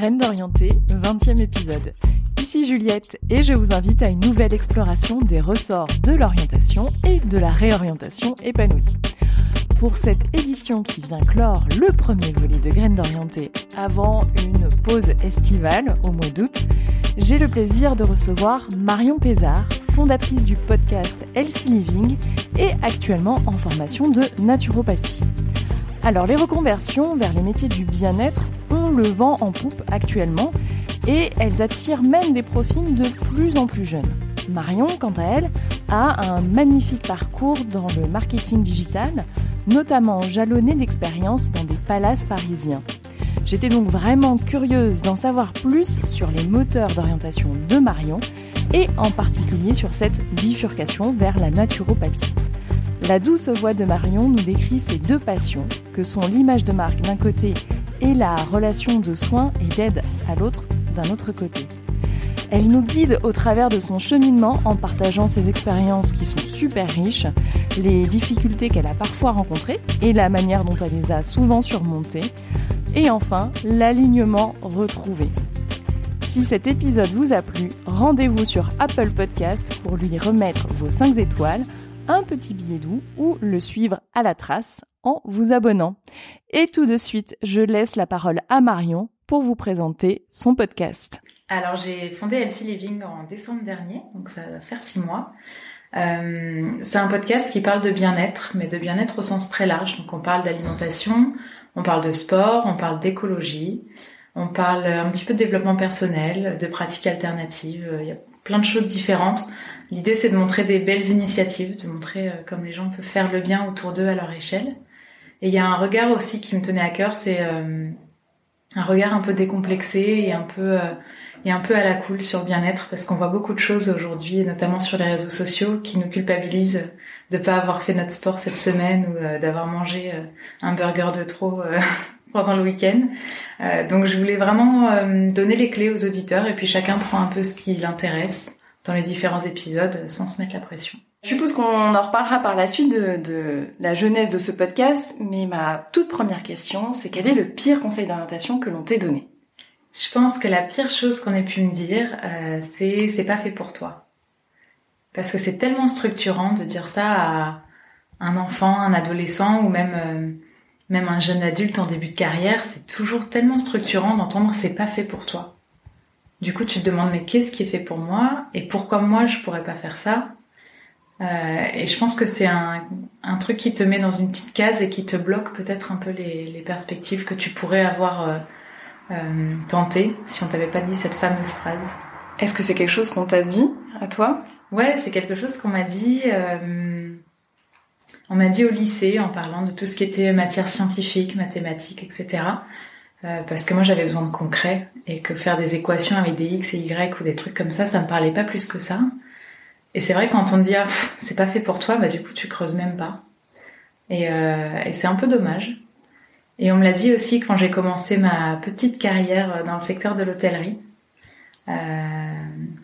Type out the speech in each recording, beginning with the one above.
Graines d'orienté, 20e épisode. Ici Juliette et je vous invite à une nouvelle exploration des ressorts de l'orientation et de la réorientation épanouie. Pour cette édition qui vient clore le premier volet de Graines d'orienté avant une pause estivale au mois d'août, j'ai le plaisir de recevoir Marion Pézard, fondatrice du podcast Healthy Living et actuellement en formation de naturopathie. Alors les reconversions vers les métiers du bien-être vent en poupe actuellement et elles attirent même des profils de plus en plus jeunes. Marion, quant à elle, a un magnifique parcours dans le marketing digital, notamment jalonné d'expériences dans des palaces parisiens. J'étais donc vraiment curieuse d'en savoir plus sur les moteurs d'orientation de Marion et en particulier sur cette bifurcation vers la naturopathie. La douce voix de Marion nous décrit ses deux passions, que sont l'image de marque d'un côté et la relation de soins et d'aide à l'autre d'un autre côté. Elle nous guide au travers de son cheminement en partageant ses expériences qui sont super riches, les difficultés qu'elle a parfois rencontrées et la manière dont elle les a souvent surmontées, et enfin l'alignement retrouvé. Si cet épisode vous a plu, rendez-vous sur Apple Podcast pour lui remettre vos 5 étoiles un petit billet doux ou le suivre à la trace en vous abonnant. Et tout de suite, je laisse la parole à Marion pour vous présenter son podcast. Alors j'ai fondé Healthy Living en décembre dernier, donc ça va faire six mois. Euh, c'est un podcast qui parle de bien-être, mais de bien-être au sens très large. Donc on parle d'alimentation, on parle de sport, on parle d'écologie, on parle un petit peu de développement personnel, de pratiques alternatives. Il y a plein de choses différentes L'idée, c'est de montrer des belles initiatives, de montrer euh, comme les gens peuvent faire le bien autour d'eux à leur échelle. Et il y a un regard aussi qui me tenait à cœur, c'est euh, un regard un peu décomplexé et un peu euh, et un peu à la cool sur bien-être, parce qu'on voit beaucoup de choses aujourd'hui, notamment sur les réseaux sociaux, qui nous culpabilisent de pas avoir fait notre sport cette semaine ou d'avoir mangé un burger de trop pendant le week-end. donc je voulais vraiment donner les clés aux auditeurs et puis chacun prend un peu ce qui l'intéresse dans les différents épisodes sans se mettre la pression. Je suppose qu'on en reparlera par la suite de, la jeunesse de ce podcast, mais ma toute première question, c'est quel est le pire conseil d'orientation que l'on t'ait donné? Je pense que la pire chose qu'on ait pu me dire, euh, c'est c'est pas fait pour toi. Parce que c'est tellement structurant de dire ça à un enfant, un adolescent ou même euh, même un jeune adulte en début de carrière, c'est toujours tellement structurant d'entendre c'est pas fait pour toi. Du coup, tu te demandes mais qu'est-ce qui est fait pour moi et pourquoi moi je pourrais pas faire ça? Euh, Et je pense que c'est un, truc qui te met dans une petite case et qui te bloque peut-être un peu les, perspectives que tu pourrais avoir euh, euh, tentées si on t'avait pas dit cette fameuse phrase. Est-ce que c'est quelque chose qu'on t'a dit à toi? Ouais, c'est quelque chose qu'on m'a dit. on m'a dit au lycée en parlant de tout ce qui était matière scientifique, mathématiques, etc. Euh, parce que moi j'avais besoin de concret et que faire des équations avec des x et y ou des trucs comme ça, ça me parlait pas plus que ça. Et c'est vrai quand on dit ah, c'est pas fait pour toi, bah du coup tu creuses même pas. Et, euh, et c'est un peu dommage. Et on me l'a dit aussi quand j'ai commencé ma petite carrière dans le secteur de l'hôtellerie. Euh,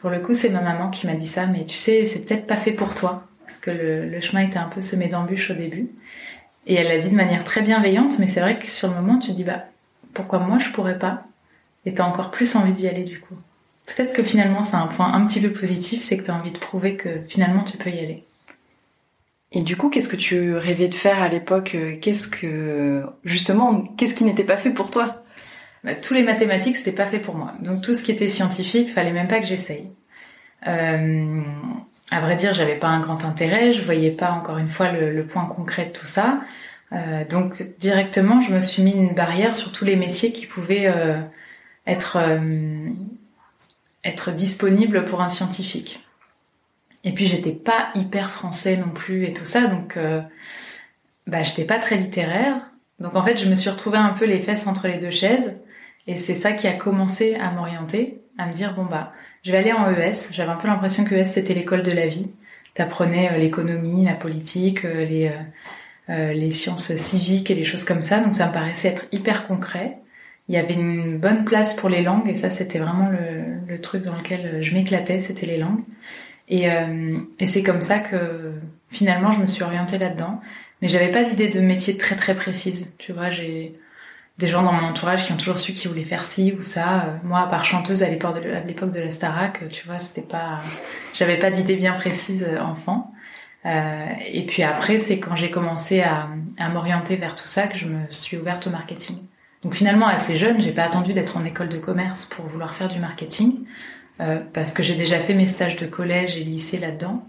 pour le coup, c'est ma maman qui m'a dit ça, mais tu sais, c'est peut-être pas fait pour toi, parce que le, le chemin était un peu semé d'embûches au début. Et elle l'a dit de manière très bienveillante, mais c'est vrai que sur le moment, tu dis bah pourquoi moi je pourrais pas Et t'as encore plus envie d'y aller du coup. Peut-être que finalement c'est un point un petit peu positif, c'est que t'as envie de prouver que finalement tu peux y aller. Et du coup, qu'est-ce que tu rêvais de faire à l'époque Qu'est-ce que justement, qu'est-ce qui n'était pas fait pour toi? Bah, Tous les mathématiques, c'était pas fait pour moi. Donc tout ce qui était scientifique, fallait même pas que j'essaye. Euh, à vrai dire, j'avais pas un grand intérêt, je voyais pas encore une fois le, le point concret de tout ça. Euh, donc directement, je me suis mis une barrière sur tous les métiers qui pouvaient euh, être euh, être disponibles pour un scientifique. Et puis j'étais pas hyper français non plus et tout ça, donc bah j'étais pas très littéraire. Donc en fait, je me suis retrouvée un peu les fesses entre les deux chaises, et c'est ça qui a commencé à m'orienter, à me dire bon bah je vais aller en ES. J'avais un peu l'impression que ES c'était l'école de la vie. T'apprenais l'économie, la politique, les euh, les sciences civiques et les choses comme ça. Donc ça me paraissait être hyper concret. Il y avait une bonne place pour les langues et ça c'était vraiment le, truc dans lequel je m'éclatais, c'était les langues. Et, euh, et c'est comme ça que finalement je me suis orientée là-dedans. Mais j'avais pas d'idée de métier très très précise. Tu vois, j'ai des gens dans mon entourage qui ont toujours su qu'ils voulaient faire ci ou ça. moi, à part chanteuse à l'époque de, l'époque de la Starac, tu vois, c'était pas, j'avais pas d'idée bien précise enfant. Et puis après, c'est quand j'ai commencé à, à m'orienter vers tout ça que je me suis ouverte au marketing. Donc finalement, assez jeune, j'ai pas attendu d'être en école de commerce pour vouloir faire du marketing, euh, parce que j'ai déjà fait mes stages de collège et lycée là-dedans.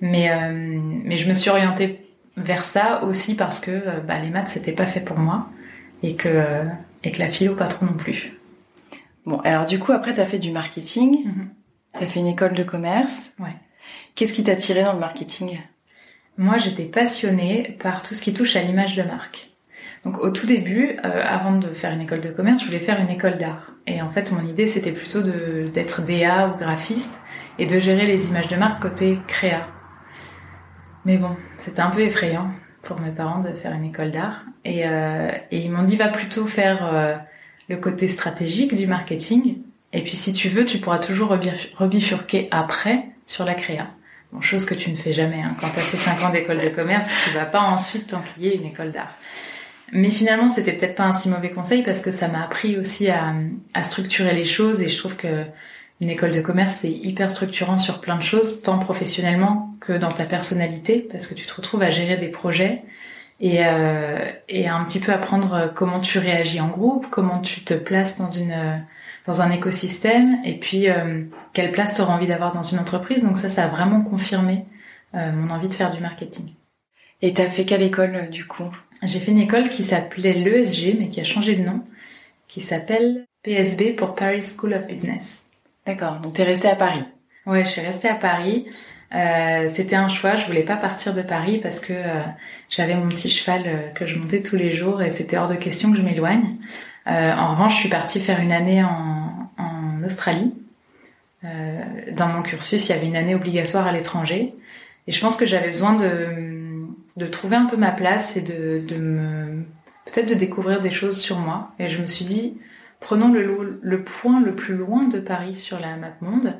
Mais, euh, mais je me suis orientée vers ça aussi parce que euh, bah, les maths, c'était pas fait pour moi, et que, et que la philo, pas trop non plus. Bon, alors du coup, après, tu as fait du marketing, mhm. tu as fait une école de commerce. Ouais. Qu'est-ce qui t'a tiré dans le marketing? Moi, j'étais passionnée par tout ce qui touche à l'image de marque. Donc au tout début, euh, avant de faire une école de commerce, je voulais faire une école d'art. Et en fait, mon idée, c'était plutôt d'être DA ou graphiste et de gérer les images de marque côté créa. Mais bon, c'était un peu effrayant pour mes parents de faire une école d'art. Et, euh, ils m'ont dit, va plutôt faire euh, le côté stratégique du marketing. Et puis si tu veux, tu pourras toujours rebifurquer après sur la créa. Bon, chose que tu ne fais jamais. Hein. Quand tu as fait 5 ans d'école de commerce, tu vas pas ensuite t'enquiller une école d'art. Mais finalement, c'était peut-être pas un si mauvais conseil parce que ça m'a appris aussi à, à, structurer les choses et je trouve que une école de commerce c'est hyper structurant sur plein de choses, tant professionnellement que dans ta personnalité, parce que tu te retrouves à gérer des projets et, euh, et un petit peu apprendre comment tu réagis en groupe, comment tu te places dans une dans un écosystème et puis euh, quelle place tu auras envie d'avoir dans une entreprise. Donc ça, ça a vraiment confirmé euh, mon envie de faire du marketing. Et t'as fait quelle école du coup? J'ai fait une école qui s'appelait l'ESG, mais qui a changé de nom, qui s'appelle PSB pour Paris School of Business. D'accord, donc t'es restée à Paris? Ouais, je suis restée à Paris. Euh, c'était un choix, je voulais pas partir de Paris parce que euh, j'avais mon petit cheval euh, que je montais tous les jours et c'était hors de question que je m'éloigne. En revanche, je suis partie faire une année en, Australie. dans mon cursus, il y avait une année obligatoire à l'étranger et je pense que j'avais besoin de trouver un peu ma place et de, me peut-être de découvrir des choses sur moi. Et je me suis dit, prenons le, le point le plus loin de Paris sur la map monde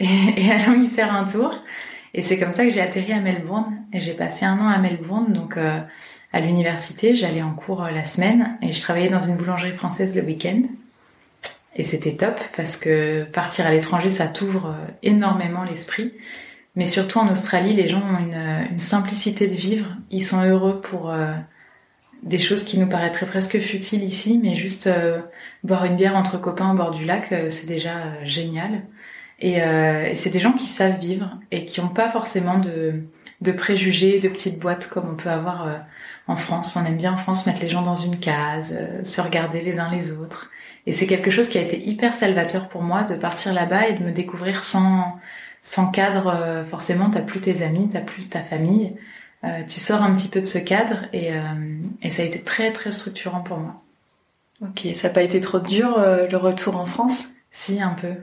et, allons y faire un tour. Et c'est comme ça que j'ai atterri à Melbourne et j'ai passé un an à Melbourne, donc euh, à l'université. J'allais en cours euh, la semaine et je travaillais dans une boulangerie française le week-end. Et c'était top parce que partir à l'étranger, ça t'ouvre euh, énormément l'esprit. Mais surtout en Australie, les gens ont une, simplicité de vivre. Ils sont heureux pour des choses qui nous paraîtraient presque futiles ici, mais juste boire une bière entre copains au bord du lac, c'est déjà génial. Et, et c'est des gens qui savent vivre et qui n'ont pas forcément de, de préjugés, de petites boîtes comme on peut avoir en France. On aime bien en France mettre les gens dans une case, se regarder les uns les autres. Et c'est quelque chose qui a été hyper salvateur pour moi de partir là-bas et de me découvrir sans sans cadre, euh, forcément, t'as plus tes amis, t'as plus ta famille. Euh, tu sors un petit peu de ce cadre et, euh, et ça a été très très structurant pour moi. Ok, ça n'a pas été trop dur le retour en France? Si, un peu.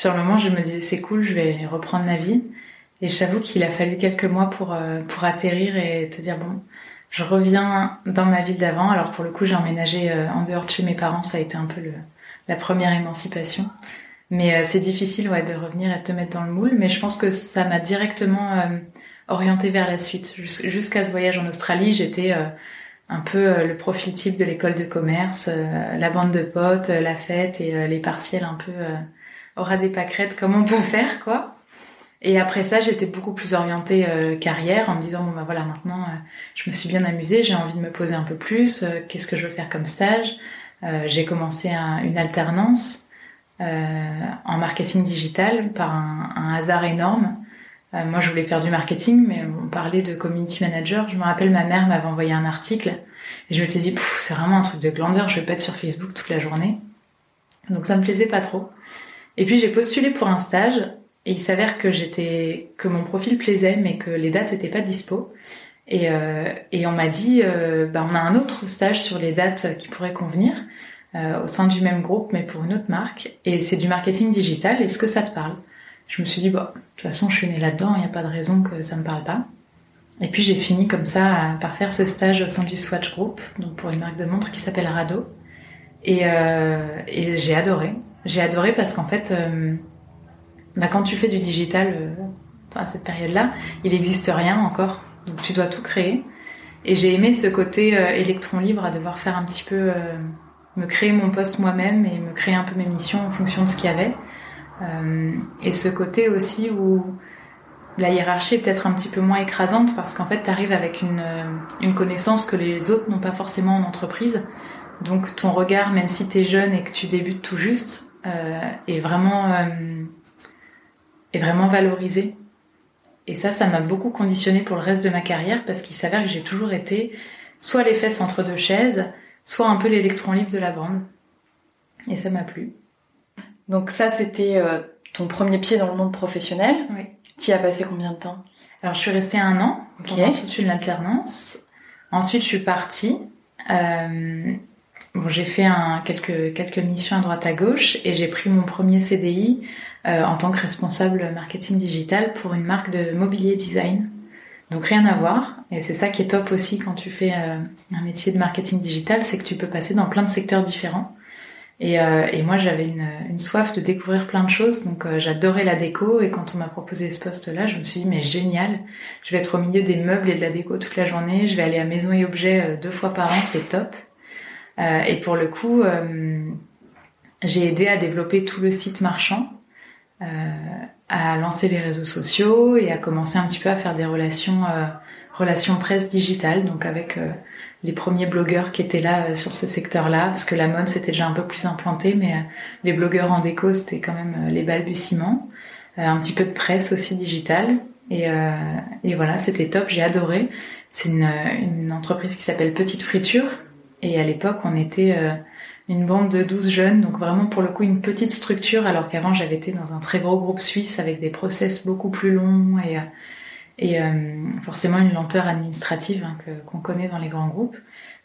Sur le moment, je me disais c'est cool, je vais reprendre ma vie. Et j'avoue qu'il a fallu quelques mois pour pour atterrir et te dire bon, je reviens dans ma ville d'avant. Alors pour le coup, j'ai emménagé en dehors de chez mes parents, ça a été un peu le, la première émancipation. Mais euh, c'est difficile ouais, de revenir et de te mettre dans le moule. Mais je pense que ça m'a directement euh, orientée vers la suite. Jusqu'à ce voyage en Australie, j'étais euh, un peu le profil type de l'école de commerce, la bande de potes, la fête et les partiels un peu aura des pâquerettes comme on peut faire quoi. Et après ça, j'étais beaucoup plus orientée carrière en me disant bon bah voilà maintenant je me suis bien amusée, j'ai envie de me poser un peu plus, qu'est-ce que je veux faire comme stage? J'ai commencé une alternance euh, en marketing digital par un, hasard énorme. Euh, moi, je voulais faire du marketing, mais on parlait de community manager. Je me rappelle, ma mère m'avait envoyé un article et je me suis dit, c'est vraiment un truc de glandeur, je vais pas être sur Facebook toute la journée. Donc ça me plaisait pas trop. Et puis j'ai postulé pour un stage et il s'avère que j'étais que mon profil plaisait mais que les dates étaient pas dispo. Et, euh, et on m'a dit, euh, bah, on a un autre stage sur les dates qui pourraient convenir. Euh, au sein du même groupe, mais pour une autre marque. Et c'est du marketing digital. Est-ce que ça te parle? Je me suis dit, bon, de toute façon, je suis née là-dedans, il n'y a pas de raison que ça me parle pas. Et puis j'ai fini comme ça par faire ce stage au sein du Swatch Group, donc pour une marque de montres qui s'appelle Rado. Et, et j'ai adoré. J'ai adoré parce qu'en fait, euh, bah, quand tu fais du digital à cette période-là, il n'existe rien encore. Donc tu dois tout créer. Et j'ai aimé ce côté euh, électron libre à devoir faire un petit peu, euh, me créer mon poste moi-même et me créer un peu mes missions en fonction de ce qu'il y avait. Euh, et ce côté aussi où la hiérarchie est peut-être un petit peu moins écrasante parce qu'en fait, tu arrives avec une, une connaissance que les autres n'ont pas forcément en entreprise. Donc ton regard, même si tu es jeune et que tu débutes tout juste, est vraiment est vraiment valorisé et ça, ça m'a beaucoup conditionné pour le reste de ma carrière parce qu'il s'avère que j'ai toujours été soit les fesses entre deux chaises, soit un peu l'électron libre de la bande. Et ça m'a plu. Donc ça, c'était euh, ton premier pied dans le monde professionnel. Oui. Tu y as passé combien de temps? Alors je suis restée un an pendant toute une alternance. Ensuite, je suis partie. Euh, bon, j'ai fait un, quelques quelques missions à droite à gauche et j'ai pris mon premier CDI euh, en tant que responsable marketing digital pour une marque de mobilier design. Donc rien à voir. Et c'est ça qui est top aussi quand tu fais euh, un métier de marketing digital, c'est que tu peux passer dans plein de secteurs différents. Et, euh, et moi j'avais une, une, soif de découvrir plein de choses, donc j'adorais la déco. Et quand on m'a proposé ce poste-là, je me suis dit mais génial, je vais être au milieu des meubles et de la déco toute la journée. Je vais aller à Maison et Objets deux fois par an, c'est top. Et pour le coup, j'ai aidé à développer tout le site marchand euh, à lancer les réseaux sociaux et à commencer un petit peu à faire des relations, euh, relations presse digitales, donc avec euh, les premiers blogueurs qui étaient là sur ce secteur-là, parce que la mode c'était déjà un peu plus implanté, mais les blogueurs en déco c'était quand même les balbutiements. un petit peu de presse aussi digitale. Et, et voilà, c'était top, j'ai adoré. C'est une, entreprise qui s'appelle Petite Friture. Et à l'époque, on était une bande de 12 jeunes, donc vraiment pour le coup une petite structure, alors qu'avant j'avais été dans un très gros groupe suisse avec des process beaucoup plus longs et, euh, et euh, forcément une lenteur administrative hein, qu'on connaît dans les grands groupes.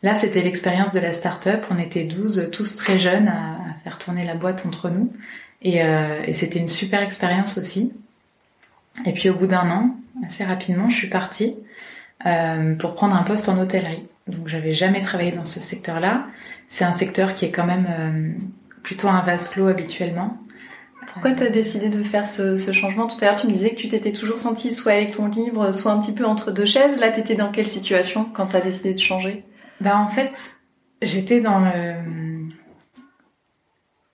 Là, c'était l'expérience de la start-up. On était 12, tous très jeunes, à, faire tourner la boîte entre nous. Et, euh, et c'était une super expérience aussi. Et puis au bout d'un an, assez rapidement, je suis partie euh, pour prendre un poste en hôtellerie. Donc j'avais jamais travaillé dans ce secteur-là. C'est un secteur qui est quand même euh, plutôt un vase clos habituellement. Pourquoi tu as décidé de faire ce, changement? Tout à l'heure, tu me disais que tu t'étais toujours senti soit avec ton livre, soit un petit peu entre deux chaises. Là, tu étais dans quelle situation quand tu as décidé de changer? Bah en fait, j'étais dans le...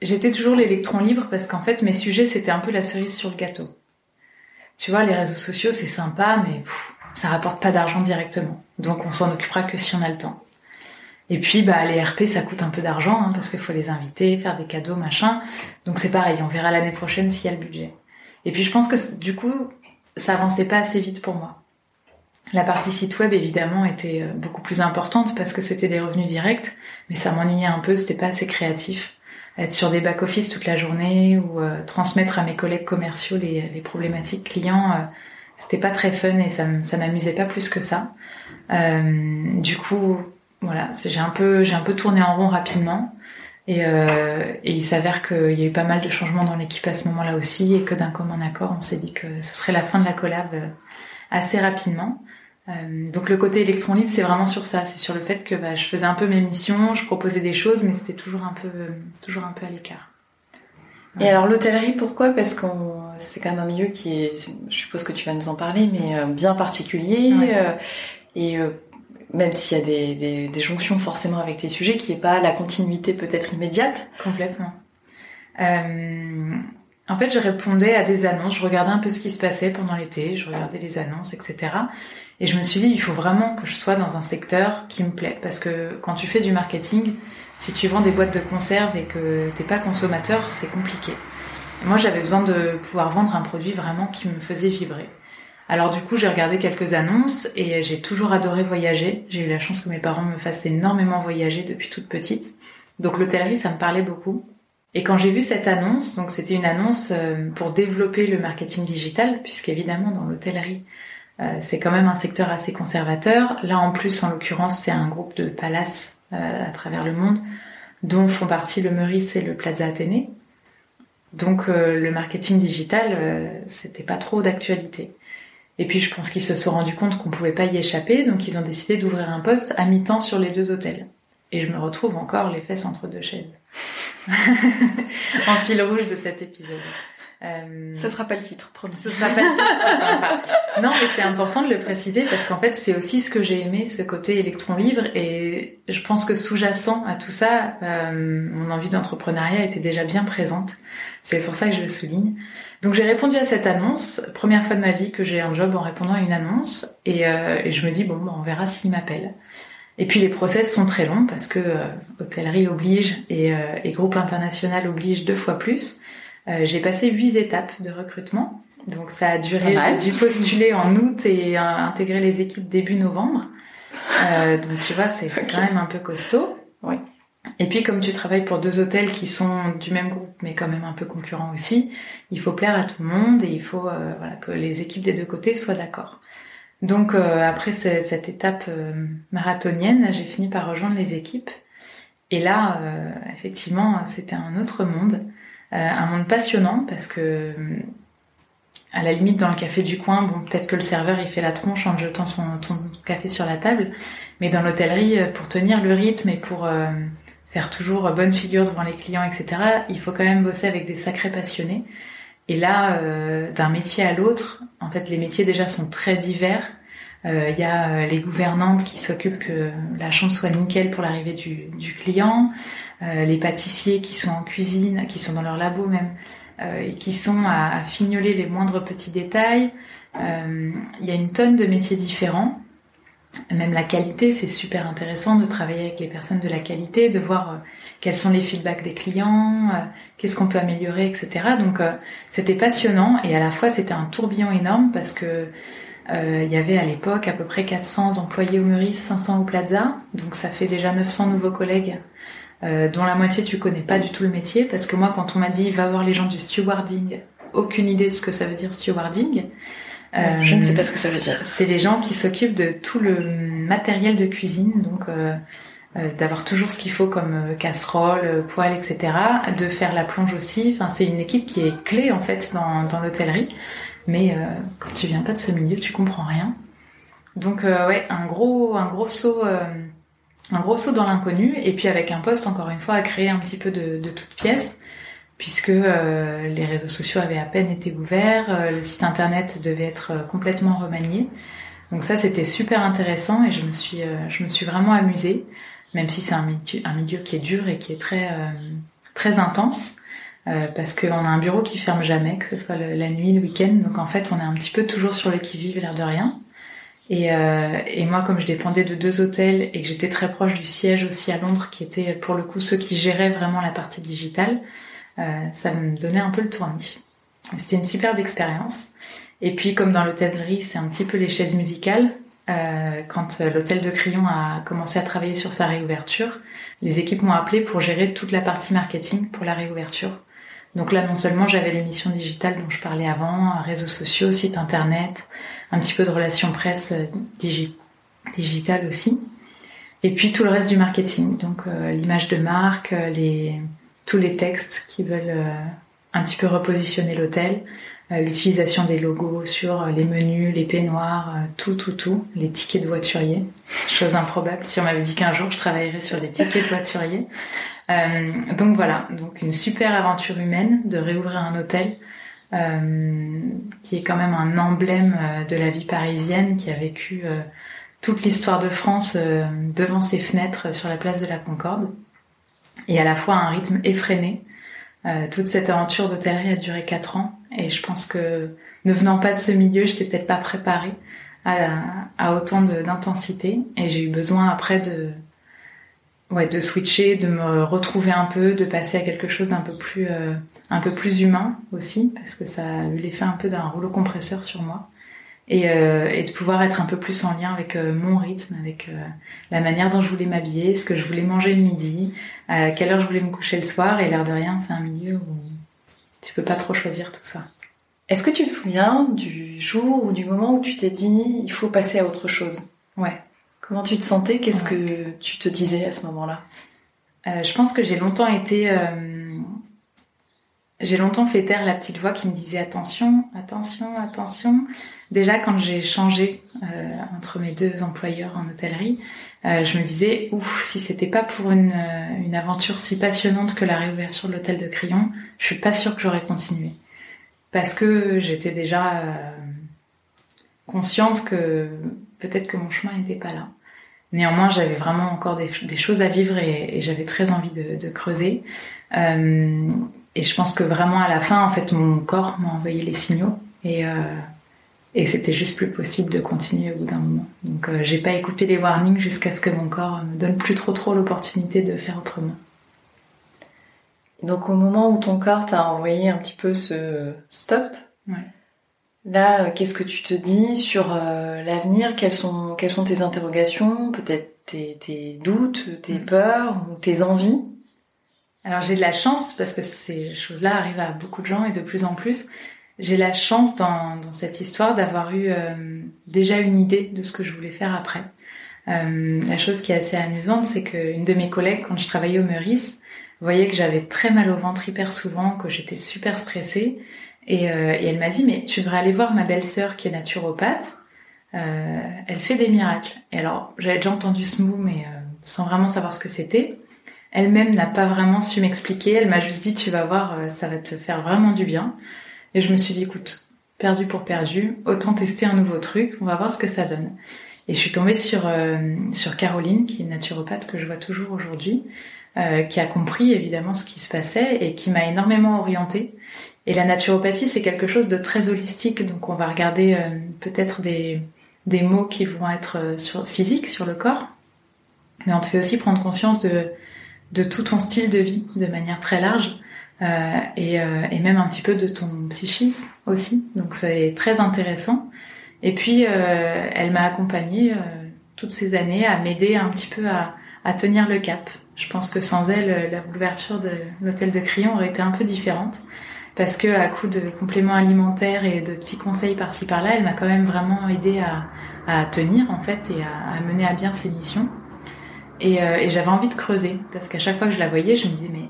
J'étais toujours l'électron libre parce qu'en fait, mes sujets, c'était un peu la cerise sur le gâteau. Tu vois, les réseaux sociaux, c'est sympa, mais ça rapporte pas d'argent directement. Donc on s'en occupera que si on a le temps. Et puis, bah, les RP, ça coûte un peu d'argent, hein, parce qu'il faut les inviter, faire des cadeaux, machin. Donc c'est pareil, on verra l'année prochaine s'il y a le budget. Et puis je pense que du coup, ça avançait pas assez vite pour moi. La partie site web, évidemment, était euh, beaucoup plus importante parce que c'était des revenus directs, mais ça m'ennuyait un peu, c'était pas assez créatif. Être sur des back-office toute la journée ou euh, transmettre à mes collègues commerciaux les, problématiques clients, euh, c'était pas très fun et ça, ça m'amusait pas plus que ça. Du coup, voilà, j'ai un peu, j'ai un peu tourné en rond rapidement. Et, euh, et il s'avère qu'il y a eu pas mal de changements dans l'équipe à ce moment-là aussi, et que d'un commun accord, on s'est dit que ce serait la fin de la collab euh, assez rapidement. Euh, donc le côté électron libre, c'est vraiment sur ça, c'est sur le fait que bah, je faisais un peu mes missions, je proposais des choses, mais c'était toujours un peu, toujours un peu à l'écart. Et alors l'hôtellerie, pourquoi? Parce que c'est quand même un milieu qui est, je suppose que tu vas nous en parler, mais euh, bien particulier. Euh, et même s'il y a des, des, des, jonctions forcément avec tes sujets, qui n'est pas la continuité peut-être immédiate. Complètement. Euh, en fait, je répondais à des annonces, je regardais un peu ce qui se passait pendant l'été, je regardais les annonces, etc. Et je me suis dit, il faut vraiment que je sois dans un secteur qui me plaît. Parce que quand tu fais du marketing, si tu vends des boîtes de conserve et que t'es pas consommateur, c'est compliqué. moi, j'avais besoin de pouvoir vendre un produit vraiment qui me faisait vibrer. Alors du coup, j'ai regardé quelques annonces et j'ai toujours adoré voyager. J'ai eu la chance que mes parents me fassent énormément voyager depuis toute petite. Donc l'hôtellerie, ça me parlait beaucoup. Et quand j'ai vu cette annonce, donc c'était une annonce euh, pour développer le marketing digital, puisqu'évidemment dans l'hôtellerie, euh, c'est quand même un secteur assez conservateur. Là en plus, en l'occurrence, c'est un groupe de palaces euh, à travers le monde, dont font partie le Meurice et le Plaza Athénée. Donc le marketing digital, c'était pas trop d'actualité. Et puis je pense qu'ils se sont rendus compte qu'on pouvait pas y échapper, donc ils ont décidé d'ouvrir un poste à mi-temps sur les deux hôtels. Et je me retrouve encore les fesses entre deux chaises. en fil rouge de cet épisode. Euh... Ça sera pas le titre, promis. Ce sera pas le titre. non, mais c'est important de le préciser parce qu'en fait, c'est aussi ce que j'ai aimé, ce côté électron libre. Et je pense que sous-jacent à tout ça, euh, mon envie d'entrepreneuriat était déjà bien présente. C'est pour ça que je le souligne. Donc j'ai répondu à cette annonce, première fois de ma vie que j'ai un job en répondant à une annonce, et, euh, et je me dis bon, bon on verra s'il m'appelle. Et puis les process sont très longs parce que euh, hôtellerie oblige et, euh, et, groupe international oblige deux fois plus. Euh, j'ai passé huit étapes de recrutement, donc ça a duré. J'ai dû postuler en août et intégrer les équipes début novembre. donc tu vois, c'est quand même un peu costaud. Oui. Et puis comme tu travailles pour deux hôtels qui sont du même groupe mais quand même un peu concurrents aussi, il faut plaire à tout le monde et il faut voilà, que les équipes des deux côtés soient d'accord. Donc euh, après cette étape euh, marathonienne, j'ai fini par rejoindre les équipes. Et là, euh, effectivement, c'était un autre monde, un monde passionnant parce que à la limite dans le café du coin, bon peut-être que le serveur il fait la tronche en jetant son ton café sur la table, mais dans l'hôtellerie, pour tenir le rythme et pour faire toujours bonne figure devant les clients, etc., il faut quand même bosser avec des sacrés passionnés. Et là, euh, d'un métier à l'autre, en fait, les métiers déjà sont très divers. Il euh, y a euh, les gouvernantes qui s'occupent que la chambre soit nickel pour l'arrivée du, du, client, les pâtissiers qui sont en cuisine, qui sont dans leur labo même, et qui sont à, à, fignoler les moindres petits détails. Il y a une tonne de métiers différents. Même la qualité, c'est super intéressant de travailler avec les personnes de la qualité, de voir quels sont les feedbacks des clients, euh, qu'est-ce qu'on peut améliorer, etc. Donc euh, c'était passionnant et à la fois c'était un tourbillon énorme parce que euh, il y avait à l'époque à peu près 400 employés au Meurice, 500 au Plaza, donc ça fait déjà 900 nouveaux collègues. dont la moitié tu connais pas du tout le métier parce que moi quand on m'a dit va voir les gens du stewarding aucune idée de ce que ça veut dire stewarding je ne sais pas ce que ça veut dire. C'est les gens qui s'occupent de tout le matériel de cuisine, donc euh, d'avoir toujours ce qu'il faut comme euh, casserole, euh, poêle, etc. De faire la plonge aussi. Enfin, c'est une équipe qui est clé en fait dans, dans l'hôtellerie. Mais quand tu viens pas de ce milieu, tu comprends rien. Donc ouais, un gros, un gros saut, un gros saut dans l'inconnu. Et puis avec un poste encore une fois à créer un petit peu de, de toutes pièces, puisque les réseaux sociaux avaient à peine été ouverts, le site internet devait être complètement remanié. Donc ça, c'était super intéressant et je me suis, je me suis vraiment amusée même si c'est un milieu, un milieu qui est dur et qui est très, euh, très intense. Euh, parce qu'on a un bureau qui ferme jamais, que ce soit la nuit, le week-end. Donc en fait, on est un petit peu toujours sur le qui-vive, l'air de rien. Et, euh, et, moi, comme je dépendais de deux hôtels et que j'étais très proche du siège aussi à Londres, qui était pour le coup ceux qui géraient vraiment la partie digitale, euh, ça me donnait un peu le tournis. C'était une superbe expérience. Et puis, comme dans l'hôtellerie, c'est un petit peu les chaises musicales. Euh, quand l'hôtel de Crillon a commencé à travailler sur sa réouverture, les équipes m'ont appelé pour gérer toute la partie marketing pour la réouverture. Donc là, non seulement j'avais l'émission digitale dont je parlais avant, réseaux sociaux, site internet, un petit peu de relations presse euh, digitale aussi, et puis tout le reste du marketing, donc euh, l'image de marque, les, tous les textes qui veulent un petit peu repositionner l'hôtel, euh, l'utilisation des logos sur les menus, les peignoirs, euh, tout, tout, tout, les tickets de voiturier. Chose improbable si on m'avait dit qu'un jour je travaillerais sur les tickets de voiturier. Euh, donc voilà, donc une super aventure humaine de réouvrir un hôtel euh, qui est quand même un emblème de la vie parisienne, qui a vécu toute l'histoire de France devant ses fenêtres sur la place de la Concorde, et à la fois un rythme effréné. toute cette aventure d'hôtellerie a duré quatre ans et je pense que ne venant pas de ce milieu, je n'étais peut-être pas préparée à, autant d'intensité. Et j'ai eu besoin après de, ouais, de switcher, de me retrouver un peu, de passer à quelque chose d'un peu plus, euh, un peu plus humain aussi, parce que ça a eu l'effet un peu d'un rouleau compresseur sur moi. Et, euh, et, de pouvoir être un peu plus en lien avec euh, mon rythme, avec la manière dont je voulais m'habiller, ce que je voulais manger le midi, à quelle heure je voulais me coucher le soir. Et l'air de rien, c'est un milieu où tu peux pas trop choisir tout ça. Est-ce que tu te souviens du jour ou du moment où tu t'es dit il faut passer à autre chose? Ouais. Comment tu te sentais? Qu'est-ce que tu te disais à ce moment-là? Euh, Je pense que j'ai longtemps été. J'ai longtemps fait taire la petite voix qui me disait attention, attention, attention. Déjà, quand j'ai changé euh, entre mes deux employeurs en hôtellerie, euh, je me disais, ouf, si c'était pas pour une, euh, une, aventure si passionnante que la réouverture de l'hôtel de Crillon, je suis pas sûre que j'aurais continué. parce que j'étais déjà consciente que peut-être que mon chemin n'était pas là. Néanmoins, j'avais vraiment encore des, choses à vivre et, j'avais très envie de, creuser. Et je pense que vraiment à la fin, en fait, mon corps m'a envoyé les signaux et, euh, et c'était juste plus possible de continuer au bout d'un moment. Donc, euh, j'ai pas écouté les warnings jusqu'à ce que mon corps me donne plus trop trop l'opportunité de faire autrement. Donc, au moment où ton corps t'a envoyé un petit peu ce stop, ouais. Là, euh, qu'est-ce que tu te dis sur euh, l'avenir? Quelles sont, quelles sont tes interrogations? Peut-être tes, tes, doutes, tes peurs ou tes envies? Alors j'ai de la chance parce que ces choses-là arrivent à beaucoup de gens et de plus en plus. J'ai la chance dans, cette histoire d'avoir eu euh, déjà une idée de ce que je voulais faire après. la chose qui est assez amusante, c'est qu'une de mes collègues, quand je travaillais au Meurice, voyait que j'avais très mal au ventre hyper souvent, que j'étais super stressée euh, et, elle m'a dit, mais tu devrais aller voir ma belle-sœur qui est naturopathe. Euh, elle fait des miracles. Et alors, j'avais déjà entendu ce mot, mais euh, sans vraiment savoir ce que c'était. Elle-même n'a pas vraiment su m'expliquer. Elle m'a juste dit, tu vas voir, ça va te faire vraiment du bien. Et je me suis dit, écoute, perdu pour perdu, autant tester un nouveau truc. On va voir ce que ça donne. Et je suis tombée sur sur Caroline, qui est une naturopathe que je vois toujours aujourd'hui, qui a compris évidemment ce qui se passait et qui m'a énormément orientée et la naturopathie, c'est quelque chose de très holistique, donc on va regarder euh, peut-être des, des mots qui vont être euh, sur, physiques sur le corps, mais on te fait aussi prendre conscience de, de tout ton style de vie de manière très large, euh, et, euh, et, même un petit peu de ton psychisme aussi, donc c'est très intéressant. Et puis, euh, elle m'a accompagnée toutes ces années à m'aider un petit peu à, à tenir le cap. Je pense que sans elle, l'ouverture de l'hôtel de Crillon aurait été un peu différente parce que à coup de compléments alimentaires et de petits conseils par-ci par-là, elle m'a quand même vraiment aidé à, à, tenir en fait et à, à, mener à bien ses missions. Et, euh, et j'avais envie de creuser parce qu'à chaque fois que je la voyais, je me disais mais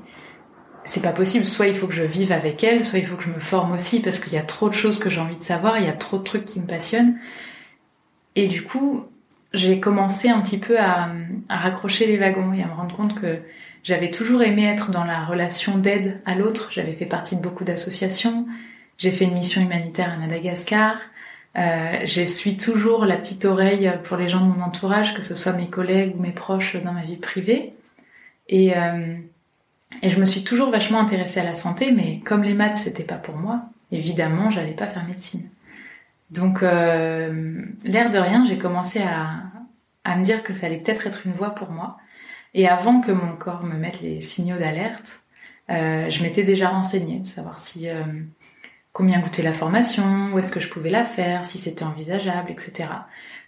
c'est pas possible. Soit il faut que je vive avec elle, soit il faut que je me forme aussi parce qu'il y a trop de choses que j'ai envie de savoir, il y a trop de trucs qui me passionnent. Et du coup, j'ai commencé un petit peu à, à raccrocher les wagons et à me rendre compte que j'avais toujours aimé être dans la relation d'aide à l'autre. J'avais fait partie de beaucoup d'associations. J'ai fait une mission humanitaire à Madagascar. Euh, je suis toujours la petite oreille pour les gens de mon entourage, que ce soit mes collègues ou mes proches dans ma vie privée. Et, euh, et je me suis toujours vachement intéressée à la santé, mais comme les maths c'était pas pour moi, évidemment j'allais pas faire médecine. Donc euh, l'air de rien, j'ai commencé à, à me dire que ça allait peut-être être une voie pour moi. Et avant que mon corps me mette les signaux d'alerte, euh, je m'étais déjà renseignée, savoir si euh, combien coûtait la formation, où est-ce que je pouvais la faire, si c'était envisageable, etc.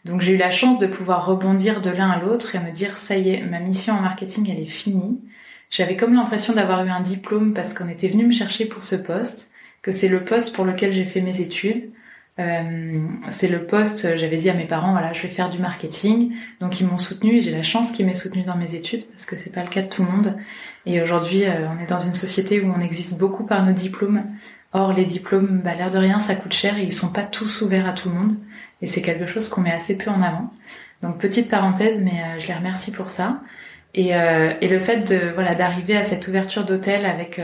Donc j'ai eu la chance de pouvoir rebondir de l'un à l'autre et me dire ça y est, ma mission en marketing elle est finie. J'avais comme l'impression d'avoir eu un diplôme parce qu'on était venu me chercher pour ce poste, que c'est le poste pour lequel j'ai fait mes études, euh, c'est le poste, j'avais dit à mes parents, voilà, je vais faire du marketing. Donc ils m'ont soutenu et j'ai la chance qu'ils m'aient soutenu dans mes études parce que c'est pas le cas de tout le monde. Et aujourd'hui, euh, on est dans une société où on existe beaucoup par nos diplômes. Or, les diplômes, bah, l'air de rien, ça coûte cher et ils sont pas tous ouverts à tout le monde. Et c'est quelque chose qu'on met assez peu en avant. Donc petite parenthèse, mais euh, je les remercie pour ça. Et, et le fait de voilà d'arriver à cette ouverture d'hôtel avec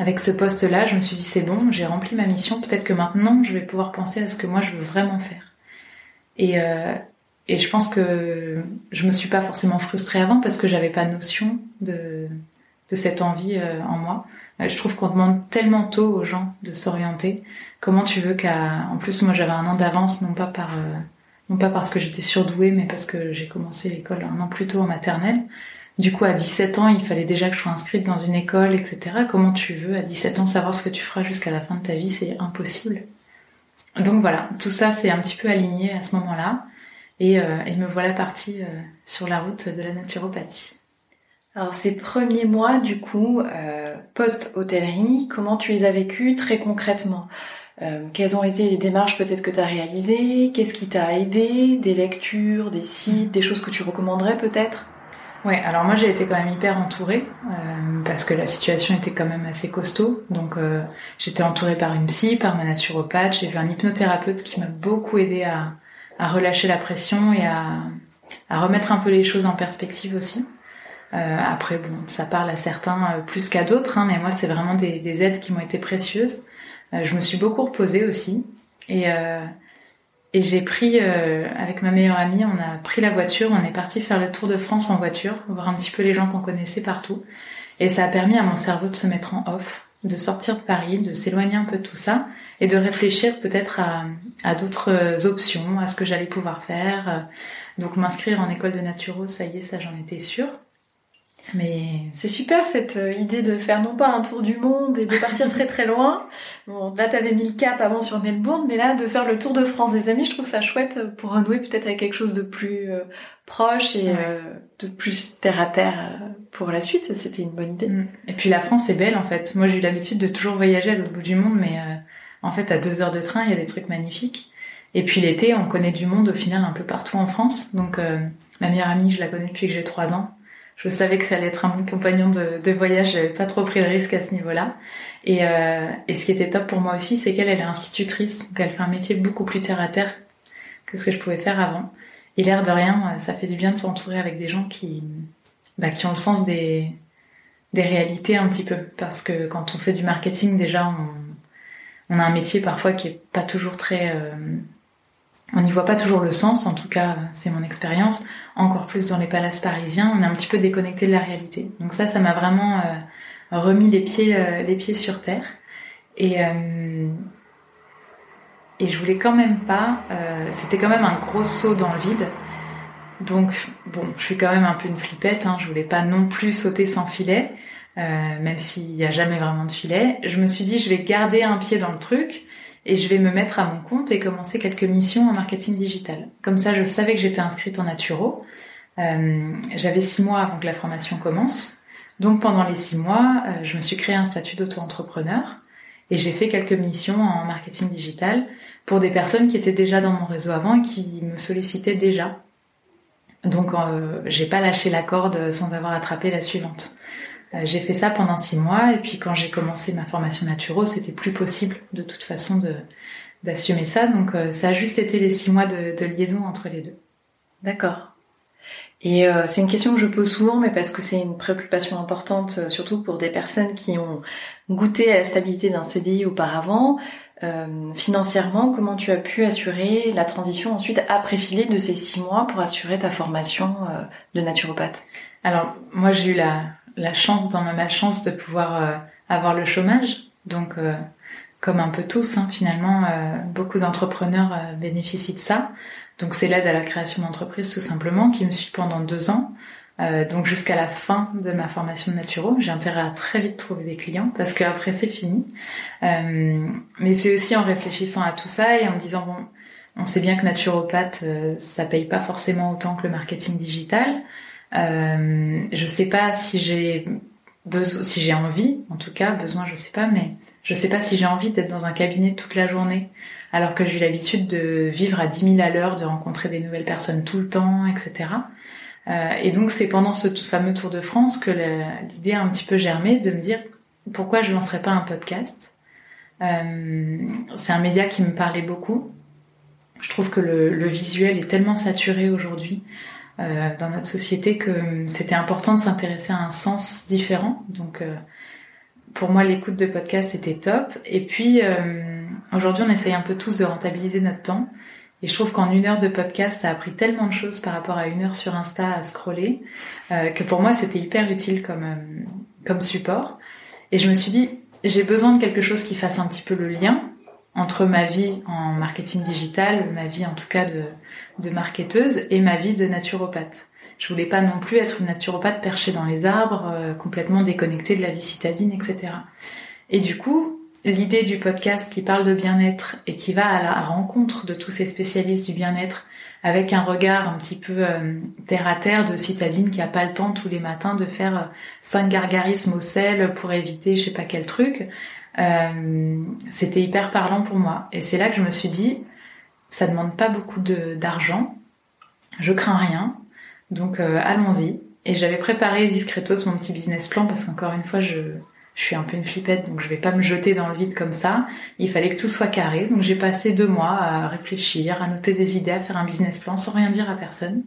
avec ce poste-là, je me suis dit c'est bon, j'ai rempli ma mission, peut-être que maintenant je vais pouvoir penser à ce que moi je veux vraiment faire. Et, euh, et je pense que je me suis pas forcément frustrée avant parce que j'avais pas notion de, de cette envie euh, en moi. Je trouve qu'on demande tellement tôt aux gens de s'orienter. Comment tu veux qu'à... En plus, moi j'avais un an d'avance, non pas par... Euh, non pas parce que j'étais surdouée, mais parce que j'ai commencé l'école un an plus tôt en maternelle. Du coup, à 17 ans, il fallait déjà que je sois inscrite dans une école, etc. Comment tu veux, à 17 ans, savoir ce que tu feras jusqu'à la fin de ta vie? C'est impossible. Donc voilà, tout ça, c'est un petit peu aligné à ce moment-là. Et, euh, me voilà partie euh, sur la route de la naturopathie. Alors ces premiers mois, du coup, euh, post-hôtellerie, comment tu les as vécus très concrètement? Quelles ont été les démarches peut-être que tu as réalisées? Qu'est-ce qui t'a aidé? Des lectures, des sites, des choses que tu recommanderais peut-être? Ouais, alors moi j'ai été quand même hyper entourée euh, parce que la situation était quand même assez costaud. Donc euh, j'étais entourée par une psy, par ma naturopathe, j'ai vu un hypnothérapeute qui m'a beaucoup aidé à, relâcher la pression et à, remettre un peu les choses en perspective aussi. Euh, après bon, ça parle à certains euh, plus qu'à d'autres, hein, mais moi c'est vraiment des, des, aides qui m'ont été précieuses. je me suis beaucoup reposée aussi. Et, et j'ai pris, avec ma meilleure amie, on a pris la voiture, on est parti faire le tour de France en voiture, voir un petit peu les gens qu'on connaissait partout. Et ça a permis à mon cerveau de se mettre en off, de sortir de Paris, de s'éloigner un peu de tout ça et de réfléchir peut-être à, à d'autres options, à ce que j'allais pouvoir faire. Donc m'inscrire en école de naturo, ça y est, ça j'en étais sûre. Mais c'est super cette euh, idée de faire non pas un tour du monde et de partir très très loin. Bon, là t'avais mis le cap avant sur Melbourne, mais là de faire le tour de France des amis, je trouve ça chouette pour renouer peut-être avec quelque chose de plus euh, proche et euh, de plus terre à terre pour la suite. C'était une bonne idée. Mm. Et puis la France est belle en fait. Moi j'ai eu l'habitude de toujours voyager à l'autre bout du monde, mais en fait à deux heures de train il y a des trucs magnifiques. Et puis l'été on connaît du monde au final un peu partout en France. Donc ma meilleure amie je la connais depuis que j'ai trois ans je savais que ça allait être un bon compagnon de, de voyage, j'avais pas trop pris de risques à ce niveau-là. Et, euh, et ce qui était top pour moi aussi, c'est qu'elle elle est institutrice, donc elle fait un métier beaucoup plus terre à terre que ce que je pouvais faire avant. Et l'air de rien, ça fait du bien de s'entourer avec des gens qui, bah, qui ont le sens des, des réalités un petit peu. Parce que quand on fait du marketing, déjà, on, on a un métier parfois qui est pas toujours très... Euh, on n'y voit pas toujours le sens, en tout cas c'est mon expérience. Encore plus dans les palaces parisiens, on est un petit peu déconnecté de la réalité. Donc ça, ça m'a vraiment euh, remis les pieds, euh, les pieds sur terre. Et euh, et je voulais quand même pas. C'était quand même un gros saut dans le vide. Donc bon, je suis quand même un peu une flippette. Hein, je voulais pas non plus sauter sans filet, même s'il n'y a jamais vraiment de filet. Je me suis dit, je vais garder un pied dans le truc et je vais me mettre à mon compte et commencer quelques missions en marketing digital. Comme ça, je savais que j'étais inscrite en naturo. Euh, J'avais six mois avant que la formation commence. Donc pendant les six mois, euh, je me suis créé un statut d'auto-entrepreneur et j'ai fait quelques missions en marketing digital pour des personnes qui étaient déjà dans mon réseau avant et qui me sollicitaient déjà. Donc euh, j'ai pas lâché la corde sans avoir attrapé la suivante. Euh, j'ai fait ça pendant six mois et puis quand j'ai commencé ma formation naturo, c'était plus possible de toute façon de d'assumer ça. Donc euh, ça a juste été les six mois de, de liaison entre les deux. D'accord. Et euh, c'est une question que je pose souvent, mais parce que c'est une préoccupation importante, surtout pour des personnes qui ont goûté à la stabilité d'un CDI auparavant. Euh, financièrement, comment tu as pu assurer la transition ensuite après filer de ces six mois pour assurer ta formation de naturopathe? Alors moi j'ai eu la, la chance dans ma malchance de pouvoir euh, avoir le chômage. Donc, euh, comme un peu tous, hein, finalement, euh, beaucoup d'entrepreneurs bénéficient de ça. Donc, c'est l'aide à la création d'entreprise tout simplement qui me suit pendant deux ans. donc jusqu'à la fin de ma formation de naturo, j'ai intérêt à très vite trouver des clients parce qu'après c'est fini. mais c'est aussi en réfléchissant à tout ça et en disant bon, on sait bien que naturopathe, ça paye pas forcément autant que le marketing digital. Euh, je sais pas si j'ai besoin, si j'ai envie, en tout cas, besoin, je sais pas, mais je sais pas si j'ai envie d'être dans un cabinet toute la journée, alors que j'ai l'habitude de vivre à 10 000 à l'heure, de rencontrer des nouvelles personnes tout le temps, etc. Euh, et donc c'est pendant ce fameux Tour de France que l'idée a un petit peu germé de me dire pourquoi je lancerais pas un podcast? Euh, c'est un média qui me parlait beaucoup. Je trouve que le visuel est tellement saturé aujourd'hui euh, dans notre société que c'était important de s'intéresser à un sens différent. Donc euh, pour moi, l'écoute de podcast était top. Et puis euh, aujourd'hui, on essaye un peu tous de rentabiliser notre temps. Et je trouve qu'en une heure de podcast, ça a appris tellement de choses par rapport à une heure sur Insta à scroller, que pour moi, c'était hyper utile comme, comme support. Et je me suis dit, j'ai besoin de quelque chose qui fasse un petit peu le lien entre ma vie en marketing digital, ma vie en tout cas de, marketeuse et ma vie de naturopathe. Je voulais pas non plus être une naturopathe perchée dans les arbres, euh, complètement déconnectée de la vie citadine, etc. Et du coup, l'idée du podcast qui parle de bien-être et qui va à la rencontre de tous ces spécialistes du bien-être avec un regard un petit peu euh, terre à terre de citadine qui a pas le temps tous les matins de faire euh, cinq gargarismes au sel pour éviter je sais pas quel truc. C'était hyper parlant pour moi. Et c'est là que je me suis dit, ça demande pas beaucoup d'argent. Je crains rien. Donc euh, allons-y. Et j'avais préparé discretos mon petit business plan parce qu'encore une fois, je, je suis un peu une flippette, donc je vais pas me jeter dans le vide comme ça. Il fallait que tout soit carré. Donc j'ai passé deux mois à réfléchir, à noter des idées, à faire un business plan sans rien dire à personne.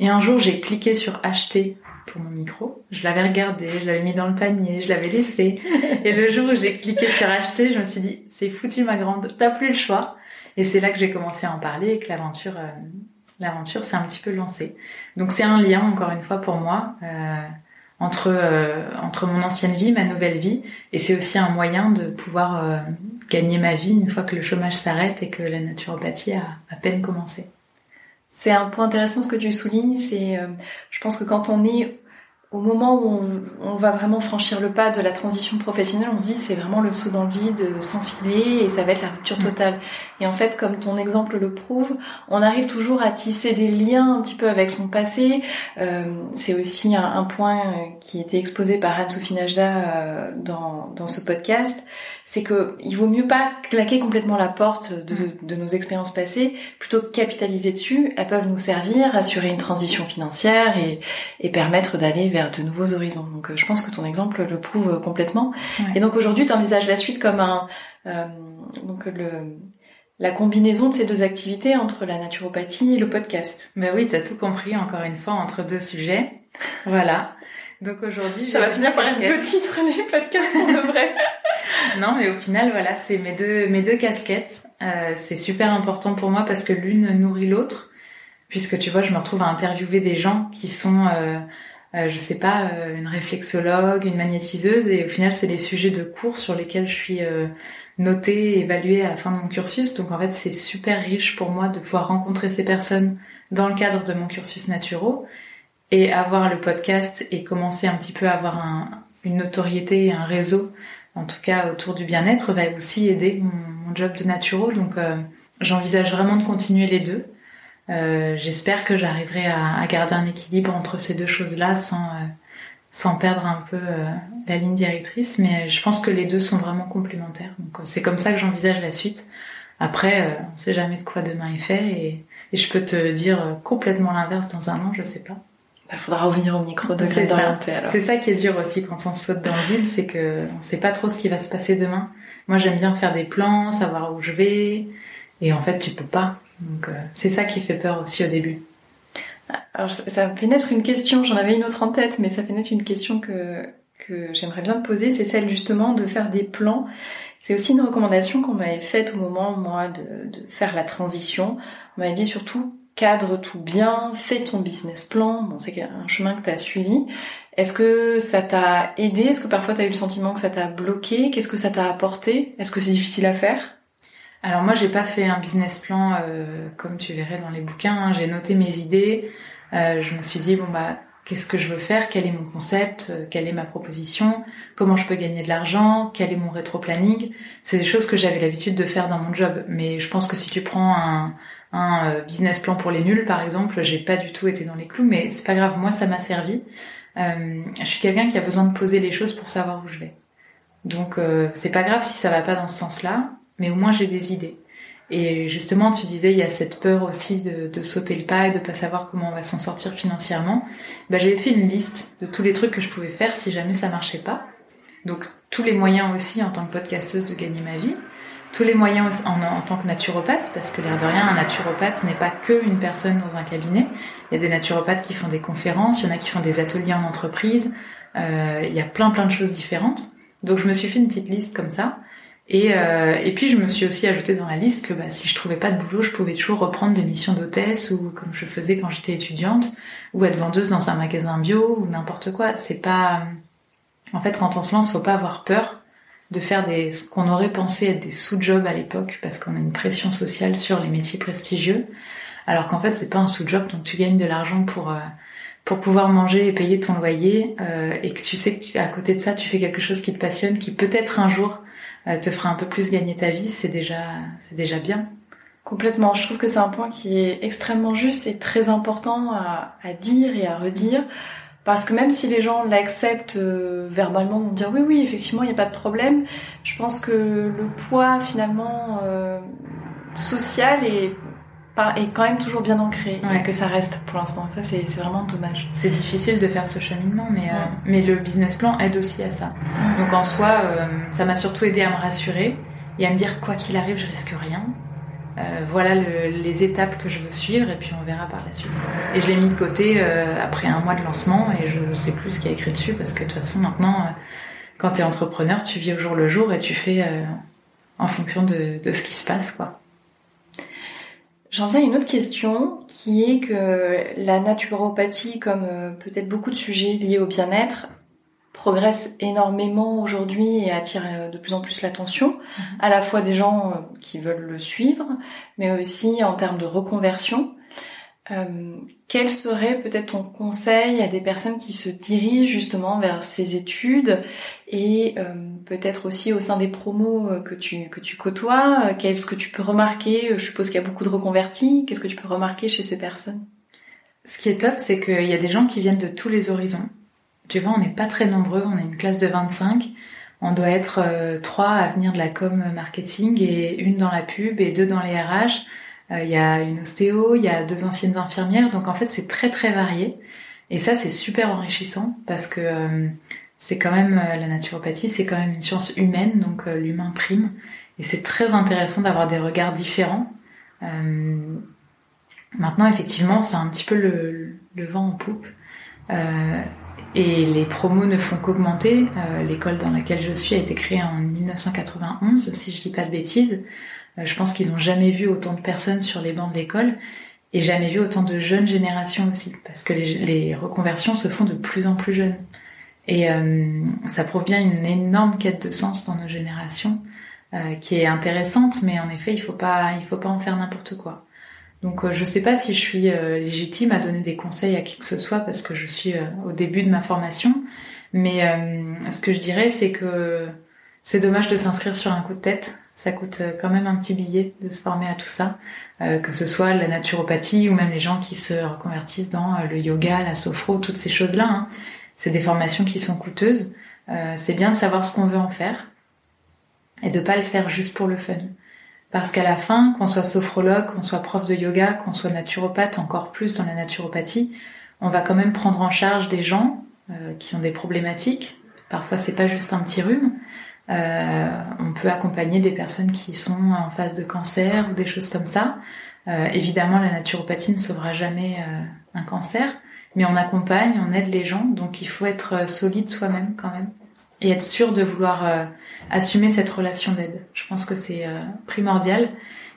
Et un jour, j'ai cliqué sur acheter pour mon micro. Je l'avais regardé, je l'avais mis dans le panier, je l'avais laissé. Et le jour où j'ai cliqué sur acheter, je me suis dit, c'est foutu ma grande, t'as plus le choix. Et c'est là que j'ai commencé à en parler et que l'aventure, euh, l'aventure s'est un petit peu lancée. Donc c'est un lien, encore une fois, pour moi, euh, entre, euh, entre mon ancienne vie, ma nouvelle vie. Et c'est aussi un moyen de pouvoir euh, gagner ma vie une fois que le chômage s'arrête et que la naturopathie a à peine commencé. C'est un point intéressant ce que tu soulignes. C'est, euh, je pense que quand on est au moment où on, va vraiment franchir le pas de la transition professionnelle, on se dit c'est vraiment le saut dans le vide, s'enfiler et ça va être la rupture mm. totale. Et en fait, comme ton exemple le prouve, on arrive toujours à tisser des liens un petit peu avec son passé. Euh, c'est aussi un, point euh, qui était exposé par Anne-Sophie Najda euh, dans, dans ce podcast c'est que il vaut mieux pas claquer complètement la porte de, nos expériences passées, plutôt que capitaliser dessus. Elles peuvent nous servir, assurer une transition financière et, permettre d'aller vers de nouveaux horizons. Donc, euh, je pense que ton exemple le prouve complètement. Et donc aujourd'hui, tu envisages la suite comme un euh, donc le la combinaison de ces deux activités entre la naturopathie et le podcast. Ben oui, t'as tout compris encore une fois entre deux sujets. Voilà. Donc aujourd'hui, ça va finir par être le titre du podcast pour de vrai. non, mais au final, voilà, c'est mes deux mes deux casquettes. Euh, c'est super important pour moi parce que l'une nourrit l'autre. Puisque tu vois, je me retrouve à interviewer des gens qui sont, euh, euh, je sais pas, euh, une réflexologue, une magnétiseuse, et au final, c'est des sujets de cours sur lesquels je suis euh, notée, évaluée à la fin de mon cursus. Donc en fait, c'est super riche pour moi de pouvoir rencontrer ces personnes dans le cadre de mon cursus naturel et avoir le podcast et commencer un petit peu à avoir un, une notoriété et un réseau, en tout cas autour du bien-être, va aussi aider mon, job de naturo. Donc euh, j'envisage vraiment de continuer les deux. Euh, J'espère que j'arriverai à, à, garder un équilibre entre ces deux choses-là sans, euh, sans perdre un peu euh, la ligne directrice. Mais je pense que les deux sont vraiment complémentaires. Donc c'est comme ça que j'envisage la suite. Après, on sait jamais de quoi demain est fait et, et je peux te dire complètement l'inverse dans un an, je sais pas. Il bah, faudra revenir au micro de C'est ça qui est dur aussi quand on saute dans le vide, c'est que on sait pas trop ce qui va se passer demain. Moi, j'aime bien faire des plans, savoir où je vais, et en fait, tu peux pas. Donc, euh, c'est ça qui fait peur aussi au début. Alors, ça fait naître une question. J'en avais une autre en tête, mais ça fait naître une question que que j'aimerais bien te poser. C'est celle justement de faire des plans. C'est aussi une recommandation qu'on m'avait faite au moment, moi, de, de faire la transition. On m'avait dit surtout cadre tout bien, fais ton business plan. Bon, c'est un chemin que tu as suivi. Est-ce que ça t'a aidé? Est-ce que parfois tu as eu le sentiment que ça t'a bloqué? Qu'est-ce que ça t'a apporté? Est-ce que c'est difficile à faire? Alors moi, j'ai pas fait un business plan euh, comme tu verrais dans les bouquins. Hein. J'ai noté mes idées. Euh, je me suis dit bon bah qu'est-ce que je veux faire? Quel est mon concept? Euh, Quelle est ma proposition? Comment je peux gagner de l'argent? Quel est mon rétro-planning? C'est des choses que j'avais l'habitude de faire dans mon job. Mais je pense que si tu prends un un euh, business plan pour les nuls, par exemple, j'ai pas du tout été dans les clous, mais c'est pas grave, moi ça m'a servi. Euh, je suis quelqu'un qui a besoin de poser les choses pour savoir où je vais. Donc euh, c'est pas grave si ça va pas dans ce sens-là, mais au moins j'ai des idées. Et justement, tu disais, il y a cette peur aussi de, de sauter le pas et de pas savoir comment on va s'en sortir financièrement. Bah, j'avais fait une liste de tous les trucs que je pouvais faire si jamais ça marchait pas. Donc tous les moyens aussi en tant que podcasteuse de gagner ma vie tous les moyens en, tant que naturopathe, parce que l'air de rien, un naturopathe n'est pas que une personne dans un cabinet. Il y a des naturopathes qui font des conférences, il y en a qui font des ateliers en entreprise. Euh, il y a plein plein de choses différentes. Donc je me suis fait une petite liste comme ça. Et, euh, et puis je me suis aussi ajouté dans la liste que bah, si je trouvais pas de boulot, je pouvais toujours reprendre des missions d'hôtesse ou comme je faisais quand j'étais étudiante, ou être vendeuse dans un magasin bio ou n'importe quoi. C'est pas, en fait, quand on se lance, faut pas avoir peur de faire des ce qu'on aurait pensé être des sous-jobs à l'époque parce qu'on a une pression sociale sur les métiers prestigieux alors qu'en fait c'est pas un sous-job donc tu gagnes de l'argent pour euh, pour pouvoir manger et payer ton loyer euh, et que tu sais que à côté de ça tu fais quelque chose qui te passionne qui peut-être un jour euh, te fera un peu plus gagner ta vie c'est déjà c'est déjà bien Complètement. Je trouve que c'est un point qui est extrêmement juste et très important à, à dire et à redire. Parce que même si les gens l'acceptent euh, verbalement, vont dire oui, oui, effectivement, il n'y a pas de problème, je pense que le poids finalement euh, social est, est quand même toujours bien ancré et que ça reste pour l'instant. Ça, c'est vraiment dommage. C'est difficile de faire ce cheminement, mais, euh, mais le business plan aide aussi à ça. Donc en soi, ça m'a surtout aidé à me rassurer et à me dire quoi qu'il arrive, je risque rien. Voilà les étapes que je veux suivre et puis on verra par la suite. Et je l'ai mis de côté après un mois de lancement et je ne sais plus ce qu'il y a écrit dessus parce que de toute façon maintenant, quand tu es entrepreneur, tu vis au jour le jour et tu fais en fonction de, de ce qui se passe. quoi. J'en viens à une autre question qui est que la naturopathie, comme euh, peut-être beaucoup de sujets liés au bien-être, progresse énormément aujourd'hui et attire euh, de plus en plus l'attention, mhm. à la fois des gens euh, qui veulent le suivre, mais aussi en termes de reconversion. Euh, quel serait peut-être ton conseil à des personnes qui se dirigent justement vers ces études et euh, peut-être aussi au sein des promos que tu que tu côtoies, qu'est-ce que tu peux remarquer? Je suppose qu'il y a beaucoup de reconvertis. Qu'est-ce que tu peux remarquer chez ces personnes? Ce qui est top, c'est qu'il y a des gens qui viennent de tous les horizons. Tu vois, on n'est pas très nombreux, on est une classe de 25. On doit être trois à venir de la com marketing et une dans la pub et deux dans les RH. Euh, il y a une ostéo, il y a deux anciennes infirmières, donc en fait c'est très très varié. Et ça c'est super enrichissant parce que euh, c'est quand même euh, la naturopathie, c'est quand même une science humaine, donc l'humain prime. Et c'est très intéressant d'avoir des regards différents. maintenant effectivement c'est un petit peu le vent en poupe. Et les promos ne font qu'augmenter. L'école dans laquelle je suis a été créée en 1991, si je dis pas de bêtises. Euh, je pense qu'ils n'ont jamais vu autant de personnes sur les bancs de l'école et jamais vu autant de jeunes générations aussi, parce que les, reconversions se font de plus en plus jeunes. Et euh, ça prouve bien une énorme quête de sens dans nos générations, euh, qui est intéressante, mais en effet, il faut il faut pas en faire n'importe quoi. Donc, je sais pas si je suis légitime à donner des conseils à qui que ce soit, parce que je suis au début de ma formation. Mais ce que je dirais, c'est que c'est dommage de s'inscrire sur un coup de tête ça coûte euh, quand même un petit billet de se former à tout ça, euh, que ce soit la naturopathie ou même les gens qui se reconvertissent dans euh, le yoga, la sophro, toutes ces choses-là. Hein. C'est des formations qui sont coûteuses. c'est bien de savoir ce qu'on veut en faire et de pas le faire juste pour le fun. Parce qu'à la fin, qu'on soit sophrologue, qu'on soit prof de yoga, qu'on soit naturopathe, encore plus dans la naturopathie, on va quand même prendre en charge des gens qui ont des problématiques. Parfois, c'est pas juste un petit rhume. Euh, on peut accompagner des personnes qui sont en phase de cancer ou des choses comme ça. Euh, évidemment, la naturopathie ne sauvera jamais euh, un cancer, mais on accompagne, on aide les gens, donc il faut être solide soi-même quand même et être sûr de vouloir assumer cette relation d'aide. Je pense que c'est primordial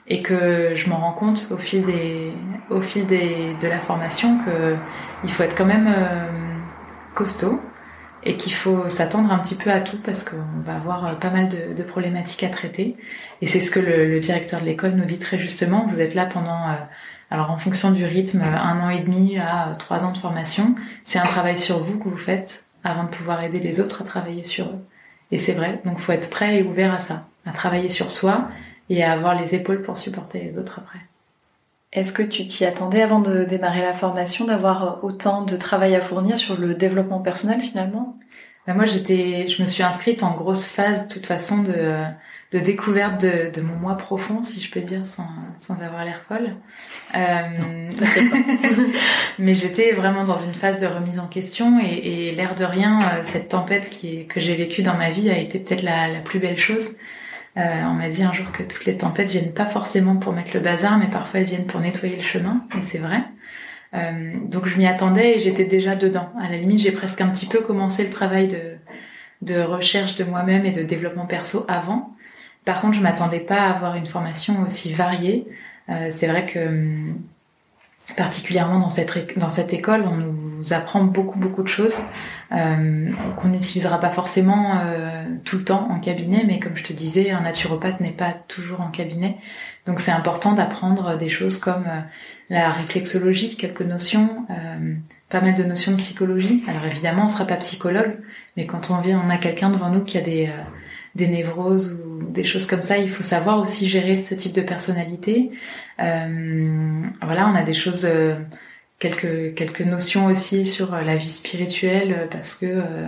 et que je m'en rends compte au fil des au fil des, de la formation que il faut être quand même costaud et qu'il faut s'attendre un petit peu à tout parce qu'on va avoir euh, pas mal de, problématiques à traiter. Et c'est ce que le, directeur de l'école nous dit très justement. Vous êtes là pendant, euh, alors en fonction du rythme, un an et demi à trois ans de formation. C'est un travail sur vous que vous faites avant de pouvoir aider les autres à travailler sur eux. Et c'est vrai, donc faut être prêt et ouvert à ça, à travailler sur soi et à avoir les épaules pour supporter les autres après. Est-ce que tu t'y attendais avant de démarrer la formation d'avoir autant de travail à fournir sur le développement personnel finalement? Ben Moi, j'étais, je me suis inscrite en grosse phase, de toute façon, de, de découverte de, de, mon moi profond, si je peux dire, sans, sans avoir l'air folle. Euh, mais j'étais vraiment dans une phase de remise en question et, et l'air de rien, euh, cette tempête qui est, que j'ai vécue dans ma vie a été peut-être la, la plus belle chose euh, on m'a dit un jour que toutes les tempêtes viennent pas forcément pour mettre le bazar, mais parfois elles viennent pour nettoyer le chemin, et c'est vrai. Euh, donc je m'y attendais et j'étais déjà dedans. À la limite, j'ai presque un petit peu commencé le travail de, de recherche de moi-même et de développement perso avant. Par contre, je m'attendais pas à avoir une formation aussi variée. Euh, c'est vrai que hum, particulièrement dans cette, école, on nous apprend beaucoup beaucoup de choses euh, qu'on n'utilisera pas forcément euh, tout le temps en cabinet, mais comme je te disais, un naturopathe n'est pas toujours en cabinet, donc c'est important d'apprendre des choses comme la réflexologie, quelques notions, pas mal de notions de psychologie. Alors évidemment, on sera pas psychologue, mais quand on vient, on a quelqu'un devant nous qui a des des névroses ou des choses comme ça, il faut savoir aussi gérer ce type de personnalité. Euh, voilà, on a des choses, euh, quelques quelques notions aussi sur la vie spirituelle parce que euh,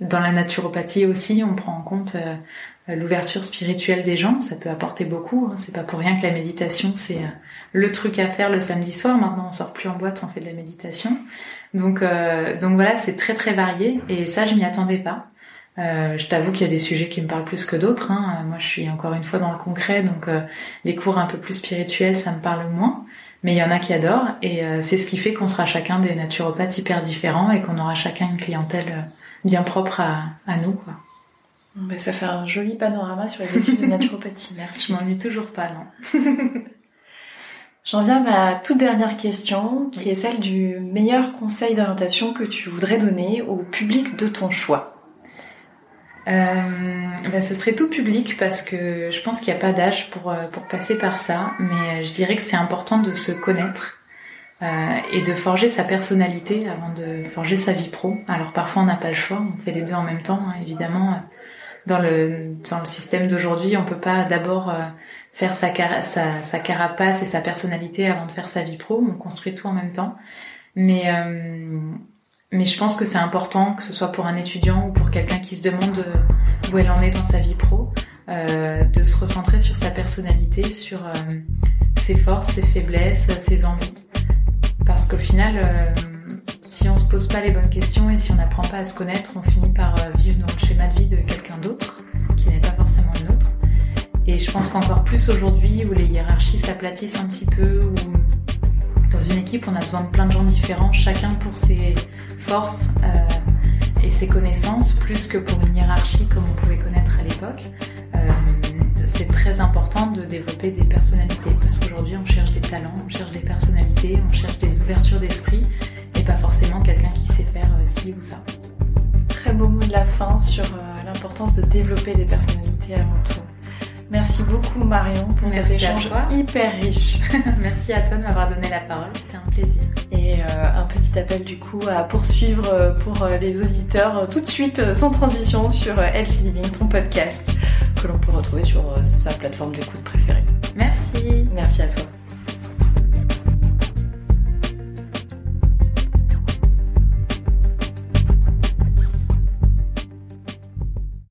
dans la naturopathie aussi, on prend en compte l'ouverture spirituelle des gens. Ça peut apporter beaucoup. Hein. C'est pas pour rien que la méditation c'est le truc à faire le samedi soir. Maintenant, on sort plus en boîte, on fait de la méditation. Donc donc voilà, c'est très très varié et ça je m'y attendais pas. Euh, je t'avoue qu'il y a des sujets qui me parlent plus que d'autres. Hein. Moi, je suis encore une fois dans le concret, donc euh, les cours un peu plus spirituels, ça me parle moins. Mais il y en a qui adorent, et euh, c'est ce qui fait qu'on sera chacun des naturopathes hyper différents et qu'on aura chacun une clientèle bien propre à, à nous. Quoi. Ben, ça fait un joli panorama sur les études de naturopathie. Merci. Je m'ennuie toujours pas, non. J'en viens à ma toute dernière question, qui est celle du meilleur conseil d'orientation que tu voudrais donner au public de ton choix. Euh, bah, ce serait tout public parce que je pense qu'il n'y a pas d'âge pour, euh, pour passer par ça, mais je dirais que c'est important de se connaître euh, et de forger sa personnalité avant de forger sa vie pro. Alors parfois on n'a pas le choix, on fait les deux en même temps, hein, évidemment. Dans le, dans le système d'aujourd'hui, on peut pas d'abord faire sa, sa, sa, carapace et sa personnalité avant de faire sa vie pro, on construit tout en même temps. Mais euh, mais je pense que c'est important, que ce soit pour un étudiant ou pour quelqu'un qui se demande euh, où elle en est dans sa vie pro, euh, de se recentrer sur sa personnalité, sur euh, ses forces, ses faiblesses, ses envies. Parce qu'au final, si on se pose pas les bonnes questions et si on n'apprend pas à se connaître, on finit par vivre dans le schéma de vie de quelqu'un d'autre, qui n'est pas forcément le nôtre. Et je pense qu'encore plus aujourd'hui, où les hiérarchies s'aplatissent un petit peu, où dans une équipe, on a besoin de plein de gens différents, chacun pour ses forces euh, et ses connaissances, plus que pour une hiérarchie comme on pouvait connaître à l'époque. Euh, c'est très important de développer des personnalités parce qu'aujourd'hui on cherche des talents, on cherche des personnalités, on cherche des ouvertures d'esprit et pas forcément quelqu'un qui sait faire euh, ci ou ça. Très beau mot de la fin sur l'importance de développer des personnalités avant tout. Merci beaucoup Marion pour cet échange hyper riche. Merci à toi de m'avoir donné la parole, c'était un plaisir. Et euh, un petit appel du coup à poursuivre euh, pour euh, les auditeurs tout de suite sans transition sur Healthy Living, ton podcast que l'on peut retrouver sur sa plateforme d'écoute préférée. Merci. Merci à toi.